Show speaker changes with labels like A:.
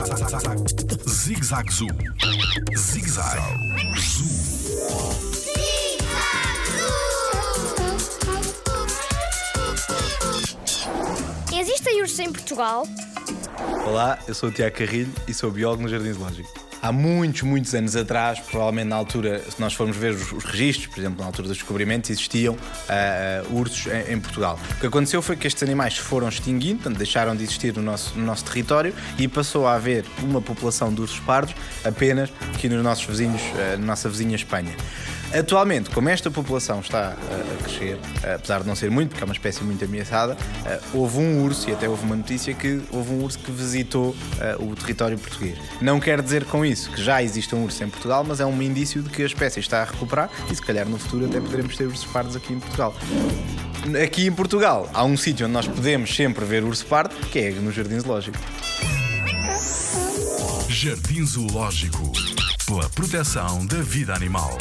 A: Zig Zag Zoo. Zig Zag Zoo.
B: Existem ursos em Portugal?
C: Olá, eu sou o Tiago Carrilho e sou biólogo no Jardim Zoológico. Há muitos, muitos anos atrás, provavelmente na altura, se nós formos ver os, os registros, por exemplo, na altura dos descobrimentos, existiam uh, ursos em, em, Portugal. O que aconteceu foi que estes animais foram extinguindo, portanto, deixaram de existir no nosso, no nosso território e passou a haver uma população de ursos pardos apenas aqui nos nossos vizinhos, uh, na nossa vizinha Espanha. Atualmente, como esta população está a crescer, apesar de não ser muito, porque é uma espécie muito ameaçada, houve um urso, e até houve uma notícia que houve um urso que visitou o território português. Não quer dizer com isso que já existe um urso em Portugal, mas é um indício de que a espécie está a recuperar e se calhar no futuro até poderemos ter ursos pardos aqui em Portugal. Aqui em Portugal há um sítio onde nós podemos sempre ver urso pardo, que é no Jardim Zoológico.
A: Jardim Zoológico pela proteção da vida animal.